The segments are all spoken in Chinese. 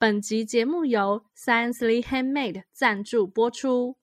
本集节目由 Sciencely Handmade 赞助播出。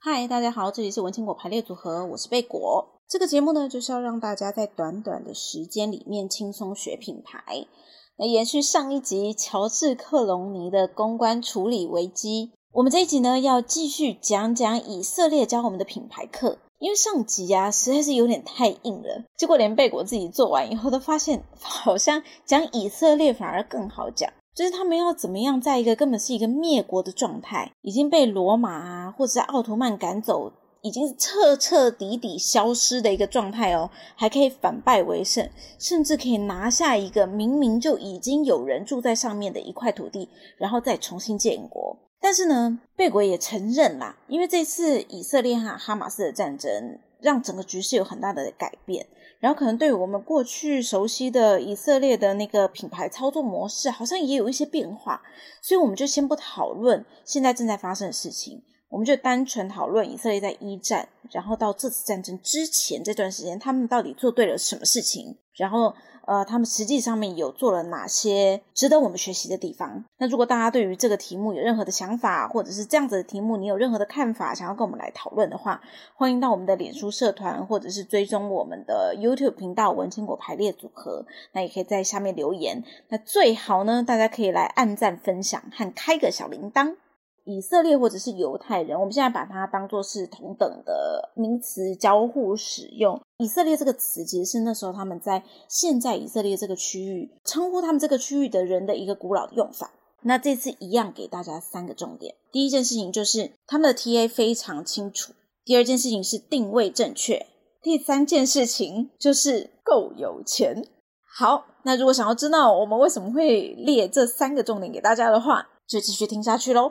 嗨，大家好，这里是文青果排列组合，我是贝果。这个节目呢，就是要让大家在短短的时间里面轻松学品牌。那延续上一集乔治克隆尼的公关处理危机，我们这一集呢要继续讲讲以色列教我们的品牌课。因为上集啊实在是有点太硬了，结果连贝果自己做完以后都发现，好像讲以色列反而更好讲。就是他们要怎么样，在一个根本是一个灭国的状态，已经被罗马啊或者是奥图曼赶走，已经彻彻底底消失的一个状态哦，还可以反败为胜，甚至可以拿下一个明明就已经有人住在上面的一块土地，然后再重新建国。但是呢，贝果也承认啦，因为这次以色列和哈马斯的战争，让整个局势有很大的改变。然后可能对我们过去熟悉的以色列的那个品牌操作模式，好像也有一些变化，所以我们就先不讨论现在正在发生的事情，我们就单纯讨论以色列在一战，然后到这次战争之前这段时间，他们到底做对了什么事情，然后。呃，他们实际上面有做了哪些值得我们学习的地方？那如果大家对于这个题目有任何的想法，或者是这样子的题目，你有任何的看法，想要跟我们来讨论的话，欢迎到我们的脸书社团，或者是追踪我们的 YouTube 频道“文青果排列组合”。那也可以在下面留言。那最好呢，大家可以来按赞、分享和开个小铃铛。以色列或者是犹太人，我们现在把它当作是同等的名词交互使用。以色列这个词其实是那时候他们在现在以色列这个区域称呼他们这个区域的人的一个古老的用法。那这次一样给大家三个重点：第一件事情就是他们的 TA 非常清楚；第二件事情是定位正确；第三件事情就是够有钱。好，那如果想要知道我们为什么会列这三个重点给大家的话，就继续听下去喽。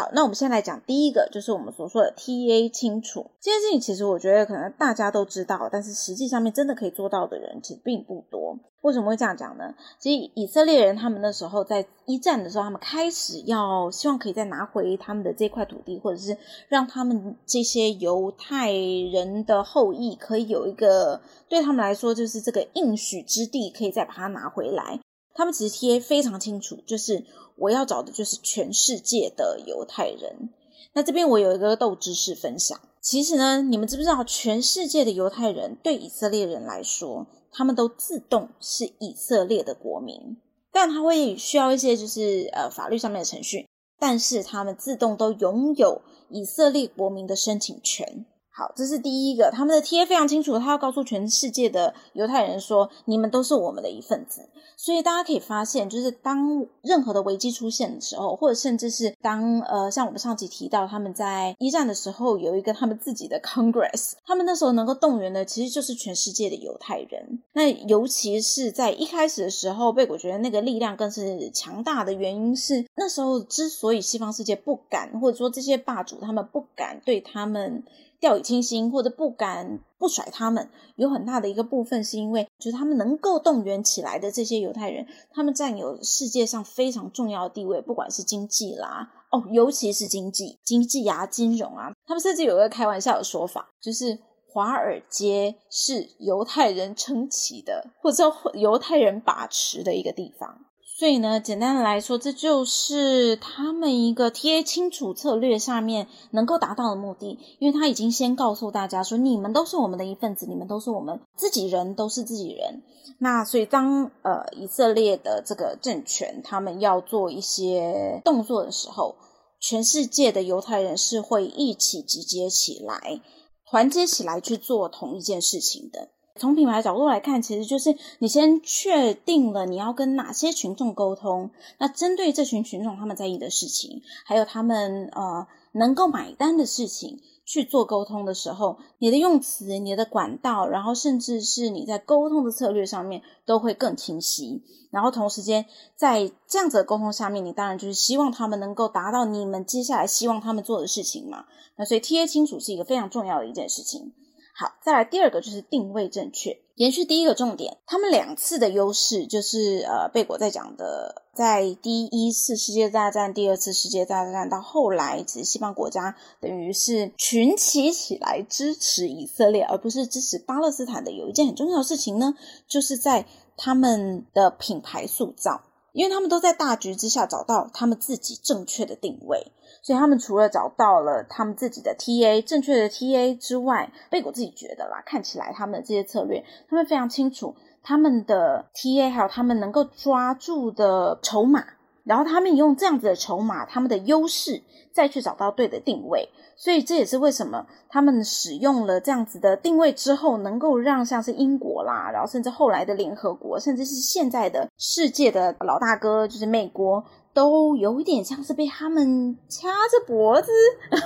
好，那我们先来讲第一个，就是我们所说的 TA 清楚这件事情。其实我觉得可能大家都知道，但是实际上面真的可以做到的人其实并不多。为什么会这样讲呢？其实以色列人他们那时候在一战的时候，他们开始要希望可以再拿回他们的这块土地，或者是让他们这些犹太人的后裔可以有一个对他们来说就是这个应许之地，可以再把它拿回来。他们其实贴非常清楚，就是我要找的就是全世界的犹太人。那这边我有一个豆知识分享。其实呢，你们知不知道，全世界的犹太人对以色列人来说，他们都自动是以色列的国民。但他会需要一些就是呃法律上面的程序，但是他们自动都拥有以色列国民的申请权。好，这是第一个，他们的 TA 非常清楚，他要告诉全世界的犹太人说，你们都是我们的一份子。所以大家可以发现，就是当任何的危机出现的时候，或者甚至是当呃，像我们上集提到，他们在一战的时候有一个他们自己的 Congress，他们那时候能够动员的其实就是全世界的犹太人。那尤其是在一开始的时候，贝果觉得那个力量更是强大的原因是，那时候之所以西方世界不敢，或者说这些霸主他们不敢对他们。掉以轻心，或者不敢不甩他们，有很大的一个部分是因为，就是他们能够动员起来的这些犹太人，他们占有世界上非常重要的地位，不管是经济啦，哦，尤其是经济、经济啊、金融啊，他们甚至有个开玩笑的说法，就是华尔街是犹太人撑起的，或者犹太人把持的一个地方。所以呢，简单的来说，这就是他们一个贴清楚策略下面能够达到的目的，因为他已经先告诉大家说，你们都是我们的一份子，你们都是我们自己人，都是自己人。那所以当呃以色列的这个政权他们要做一些动作的时候，全世界的犹太人是会一起集结起来，团结起来去做同一件事情的。从品牌角度来看，其实就是你先确定了你要跟哪些群众沟通，那针对这群群众他们在意的事情，还有他们呃能够买单的事情去做沟通的时候，你的用词、你的管道，然后甚至是你在沟通的策略上面都会更清晰。然后同时间在这样子的沟通下面，你当然就是希望他们能够达到你们接下来希望他们做的事情嘛。那所以 TA 清楚是一个非常重要的一件事情。好，再来第二个就是定位正确。延续第一个重点，他们两次的优势就是呃，贝果在讲的，在第一次世界大战、第二次世界大战到后来，其实西方国家等于是群起起来支持以色列，而不是支持巴勒斯坦的。有一件很重要的事情呢，就是在他们的品牌塑造，因为他们都在大局之下找到他们自己正确的定位。所以他们除了找到了他们自己的 TA 正确的 TA 之外，贝果自己觉得啦，看起来他们的这些策略，他们非常清楚他们的 TA，还有他们能够抓住的筹码，然后他们用这样子的筹码，他们的优势，再去找到对的定位。所以这也是为什么他们使用了这样子的定位之后，能够让像是英国啦，然后甚至后来的联合国，甚至是现在的世界的老大哥，就是美国。都有一点像是被他们掐着脖子，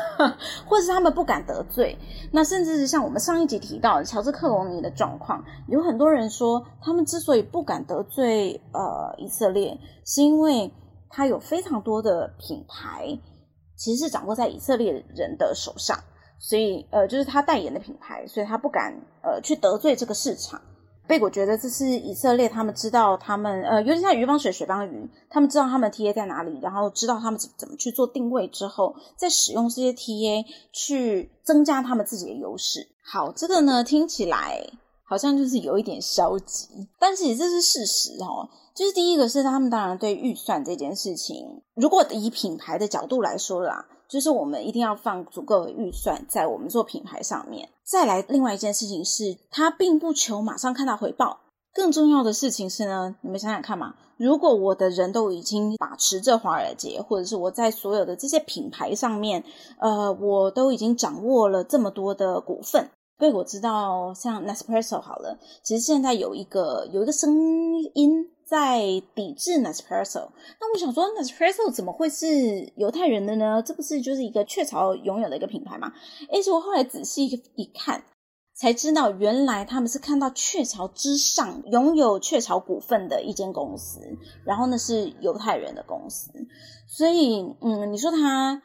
或是他们不敢得罪。那甚至是像我们上一集提到的乔治克隆尼的状况，有很多人说他们之所以不敢得罪呃以色列，是因为他有非常多的品牌其实是掌握在以色列人的手上，所以呃就是他代言的品牌，所以他不敢呃去得罪这个市场。贝果觉得这是以色列，他们知道他们呃，尤其像鱼帮水，水帮鱼，他们知道他们 TA 在哪里，然后知道他们怎怎么去做定位之后，再使用这些 TA 去增加他们自己的优势。好，这个呢听起来好像就是有一点消极，但是这是事实哦。就是第一个是他们当然对预算这件事情，如果以品牌的角度来说啦。就是我们一定要放足够的预算在我们做品牌上面。再来，另外一件事情是，他并不求马上看到回报。更重要的事情是呢，你们想想看嘛，如果我的人都已经把持着华尔街，或者是我在所有的这些品牌上面，呃，我都已经掌握了这么多的股份。所以我知道，像 Nespresso 好了，其实现在有一个有一个声音。在抵制 Nespresso，那我想说，Nespresso 怎么会是犹太人的呢？这不是就是一个雀巢拥有的一个品牌吗？诶，结果后来仔细一看，才知道原来他们是看到雀巢之上拥有雀巢股份的一间公司，然后那是犹太人的公司，所以嗯，你说他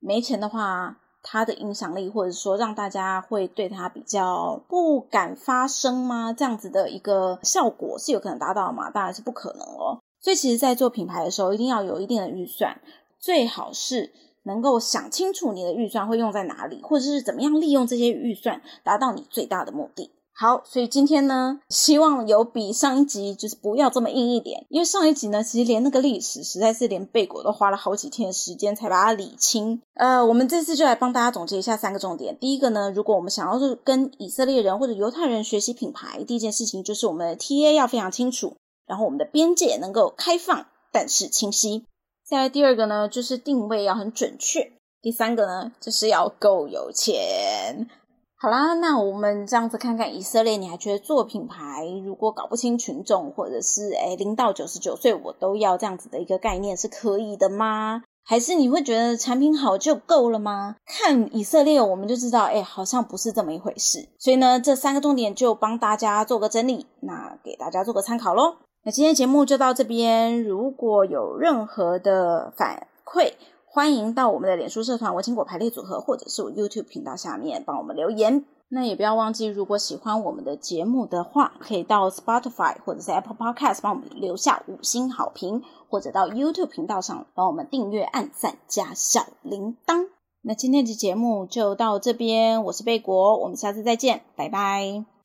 没钱的话。他的影响力，或者说让大家会对他比较不敢发声吗？这样子的一个效果是有可能达到吗？当然是不可能哦。所以其实，在做品牌的时候，一定要有一定的预算，最好是能够想清楚你的预算会用在哪里，或者是怎么样利用这些预算达到你最大的目的。好，所以今天呢，希望有比上一集就是不要这么硬一点，因为上一集呢，其实连那个历史实在是连贝果都花了好几天的时间才把它理清。呃，我们这次就来帮大家总结一下三个重点。第一个呢，如果我们想要是跟以色列人或者犹太人学习品牌，第一件事情就是我们的 TA 要非常清楚，然后我们的边界能够开放但是清晰。再第二个呢，就是定位要很准确。第三个呢，就是要够有钱。好啦，那我们这样子看看以色列，你还觉得做品牌如果搞不清群众，或者是诶零到九十九岁我都要这样子的一个概念是可以的吗？还是你会觉得产品好就够了吗？看以色列，我们就知道，诶好像不是这么一回事。所以呢，这三个重点就帮大家做个整理，那给大家做个参考咯。那今天节目就到这边，如果有任何的反馈，欢迎到我们的脸书社团“文青果排列组合”，或者是我 YouTube 频道下面帮我们留言。那也不要忘记，如果喜欢我们的节目的话，可以到 Spotify 或者是 Apple Podcast 帮我们留下五星好评，或者到 YouTube 频道上帮我们订阅、按赞加小铃铛。那今天的节目就到这边，我是贝果，我们下次再见，拜拜。